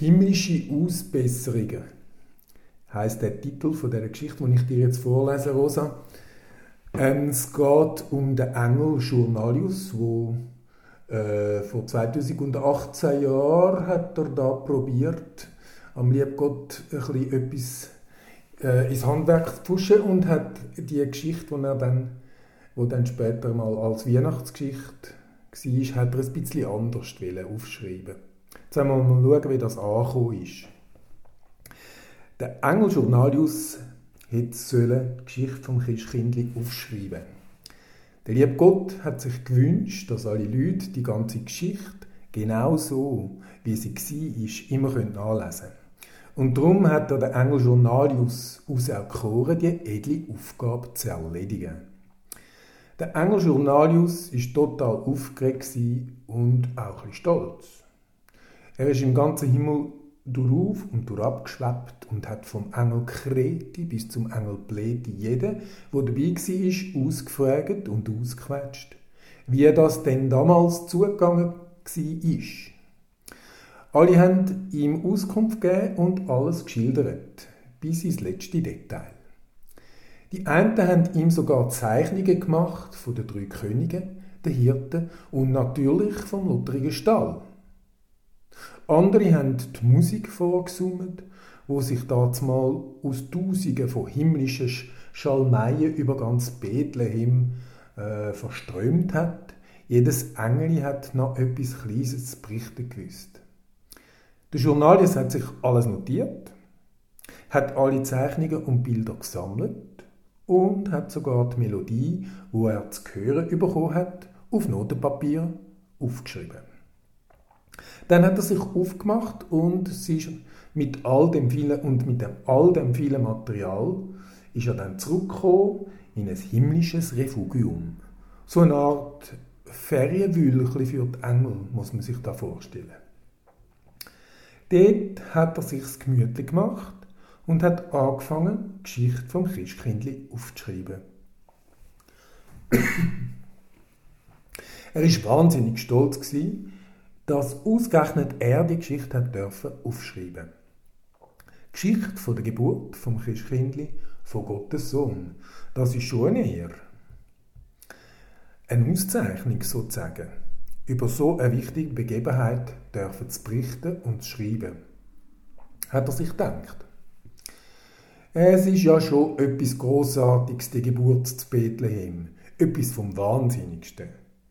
Himmlische Ausbesserungen heißt der Titel von der Geschichte, die ich dir jetzt vorlese, Rosa. Ähm, es geht um den Engel Journalius, wo äh, vor 2018 Jahren hat er da probiert, am Liebgott ein bisschen etwas äh, ins Handwerk zu pushen und hat die Geschichte, die er dann, wo dann später mal als Weihnachtsgeschichte war, hat er ein bisschen anders aufschreiben. Jetzt wollen wir mal schauen, wie das angekommen ist. Der Engel Journalius hätte die Geschichte vom Christkindli aufschreiben Der liebe Gott hat sich gewünscht, dass alle Leute die ganze Geschichte genau so, wie sie war, immer nachlesen können. Und darum hat er den Engel Journalius auserkoren, die edle Aufgabe zu erledigen. Der Engel Journalius war total aufgeregt und auch ein stolz. Er ist im ganzen Himmel durchauf und durchab geschwebt und hat vom Engel Kreti bis zum Engel Pleti jeden, der dabei war, ausgefragt und ausgequetscht, wie das denn damals zugegangen war. Alle haben ihm Auskunft gegeben und alles geschildert, bis ins letzte Detail. Die einen haben ihm sogar Zeichnungen gemacht von den drei Königen, den Hirten und natürlich vom lutterigen Stall. Andere haben die Musik vorgesummt, wo sich das mal aus Tausenden von himmlischen Schalmeien über ganz Bethlehem äh, verströmt hat. Jedes Engel hat noch etwas Kleines zu berichten gewusst. Der Journalist hat sich alles notiert, hat alle Zeichnungen und Bilder gesammelt und hat sogar die Melodie, wo er zu hören bekommen hat, auf Notenpapier aufgeschrieben. Dann hat er sich aufgemacht und ist mit all dem vielen und mit dem, all dem vielen Material ist er dann zurückgekommen in ein himmlisches Refugium. So eine Art Ferienwühlchen für die Engel, muss man sich da vorstellen. Dort hat er sich gemütlich gemacht und hat angefangen, die Geschichte vom Christkindli aufzuschreiben. er ist wahnsinnig stolz gewesen, dass ausgerechnet er die Geschichte hat dürfen aufschreiben. Die Geschichte von der Geburt vom Christkindli von Gottes Sohn, das ist schon eine. Eine Auszeichnung sozusagen, über so eine wichtige Begebenheit dürfen zu berichten und zu schreiben. Hat er sich gedacht. Es ist ja schon etwas Großartiges, die Geburt zu Bethlehem. Etwas vom Wahnsinnigsten,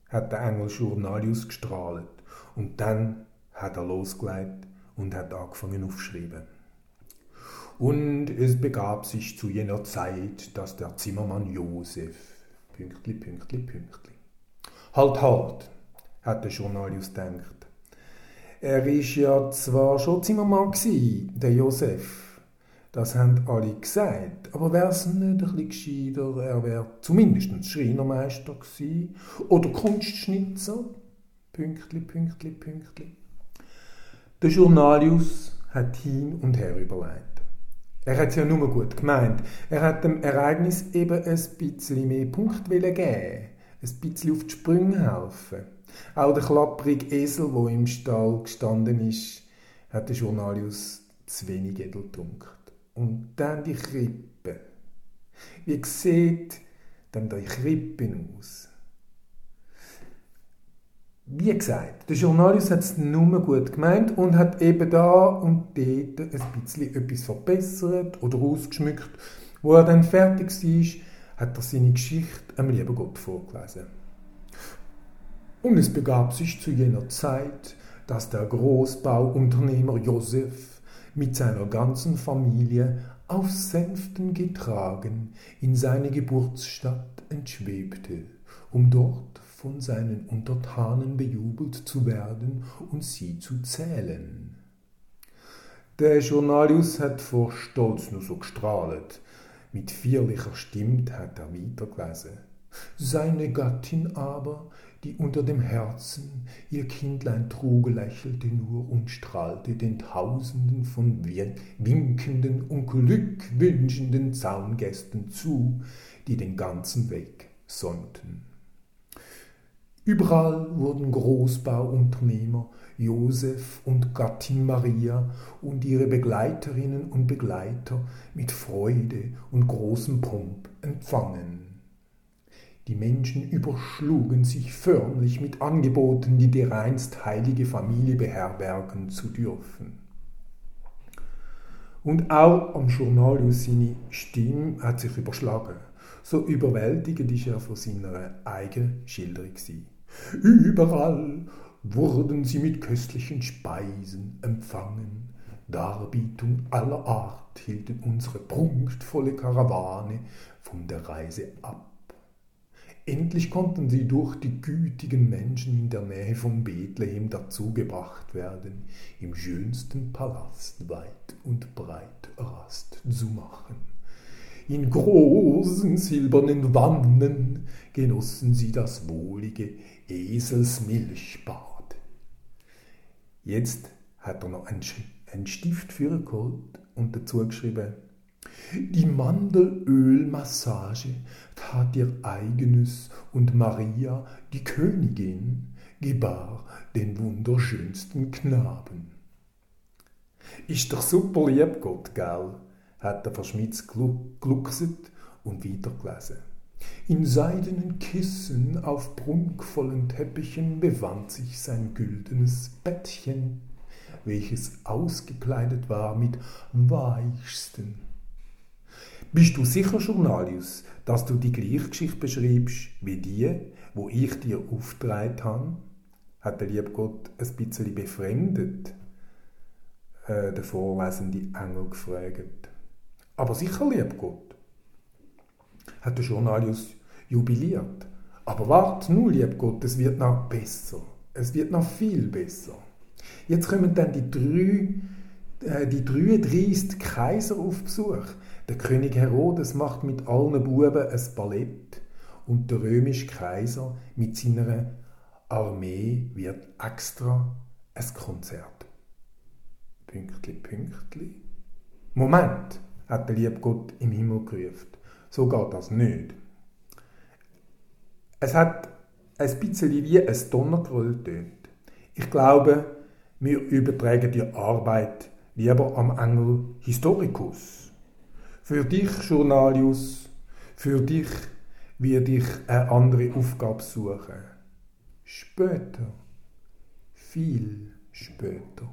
hat der Engel Journalius gestrahlt. Und dann hat er losgelegt und hat angefangen aufzuschreiben. Und es begab sich zu jener Zeit, dass der Zimmermann Josef, Pünktli, Pünktli, Pünktli. Halt, halt, hat der Journalius gedacht. Er ist ja zwar schon Zimmermann gewesen, der Josef. Das haben alle gesagt. Aber wäre es nicht ein bisschen gescheiter, er wäre zumindest Schreinermeister gewesen oder Kunstschnitzer Pünktli, Pünktli, Pünktli. Der Journalius hat hin und her überlegt. Er hat es ja nur gut gemeint. Er hat dem Ereignis eben ein bisschen mehr Punkt geben, ein bisschen auf die Sprünge helfen. Auch der klapprige Esel, wo im Stall gestanden ist, hat der Journalius zu wenig edel getrunken. Und dann die Krippe. Wie sieht denn die Krippe aus? Wie gesagt, der Journalist hat es nur gut gemeint und hat eben da und dort ein bisschen etwas verbessert oder ausgeschmückt. Wo er dann fertig war, hat er seine Geschichte am lieben Gott vorgelesen. Und es begab sich zu jener Zeit, dass der Großbauunternehmer Josef mit seiner ganzen Familie auf Sänften getragen in seine Geburtsstadt entschwebte, um dort von seinen Untertanen bejubelt zu werden und sie zu zählen. Der Journalius hat vor Stolz nur so gestrahlt. Mit vierlicher Stimme hat er weitergelesen. Seine Gattin aber, die unter dem Herzen ihr Kindlein trug, lächelte nur und strahlte den Tausenden von winkenden und glückwünschenden Zaungästen zu, die den ganzen Weg säumten. Überall wurden Großbauunternehmer Josef und Gattin Maria und ihre Begleiterinnen und Begleiter mit Freude und großem Pomp empfangen. Die Menschen überschlugen sich förmlich mit Angeboten, die dereinst heilige Familie beherbergen zu dürfen. Und auch am Journalius seine Stimme hat sich überschlagen. So überwältigend ist er von seiner eigenen Schilderung. Überall wurden sie mit köstlichen Speisen empfangen. Darbietung aller Art hielten unsere prunkvolle Karawane von der Reise ab. Endlich konnten sie durch die gütigen Menschen in der Nähe von Bethlehem dazugebracht werden, im schönsten Palast weit und breit Rast zu machen. In großen silbernen Wannen genossen sie das wohlige Eselsmilchbad. Jetzt hat er noch einen Stift für geholt und dazu geschrieben, die Mandelölmassage tat ihr eigenes und Maria, die Königin, gebar den wunderschönsten Knaben. Ist doch super lieb, Gott, gell? hat der Verschmitz gluckset und weitergelesen. In seidenen Kissen auf prunkvollen Teppichen befand sich sein güldenes Bettchen, welches ausgekleidet war mit weichsten bist du sicher, Journalius, dass du die gleiche Geschichte beschreibst wie die, wo ich dir aufgetragen habe? Hat der liebe Gott ein bisschen befremdet, äh, der vorlesende Engel gefragt. Aber sicher, lieb Gott, hat der Journalius jubiliert. Aber wart nur, lieb Gott, es wird noch besser. Es wird noch viel besser. Jetzt kommen dann die drei, äh, die 33 Kaiser auf Besuch. Der König Herodes macht mit allen Buben ein Ballett und der römische Kaiser mit seiner Armee wird extra ein Konzert. Pünktli, Pünktli. Moment, hat der liebe Gott im Himmel gerufen. So geht das nicht. Es hat ein bisschen wie ein Donnergröll tönt. Ich glaube, wir übertragen die Arbeit lieber am Engel Historicus. Für dich, Journalius, für dich werde ich eine andere Aufgabe suchen. Später, viel später.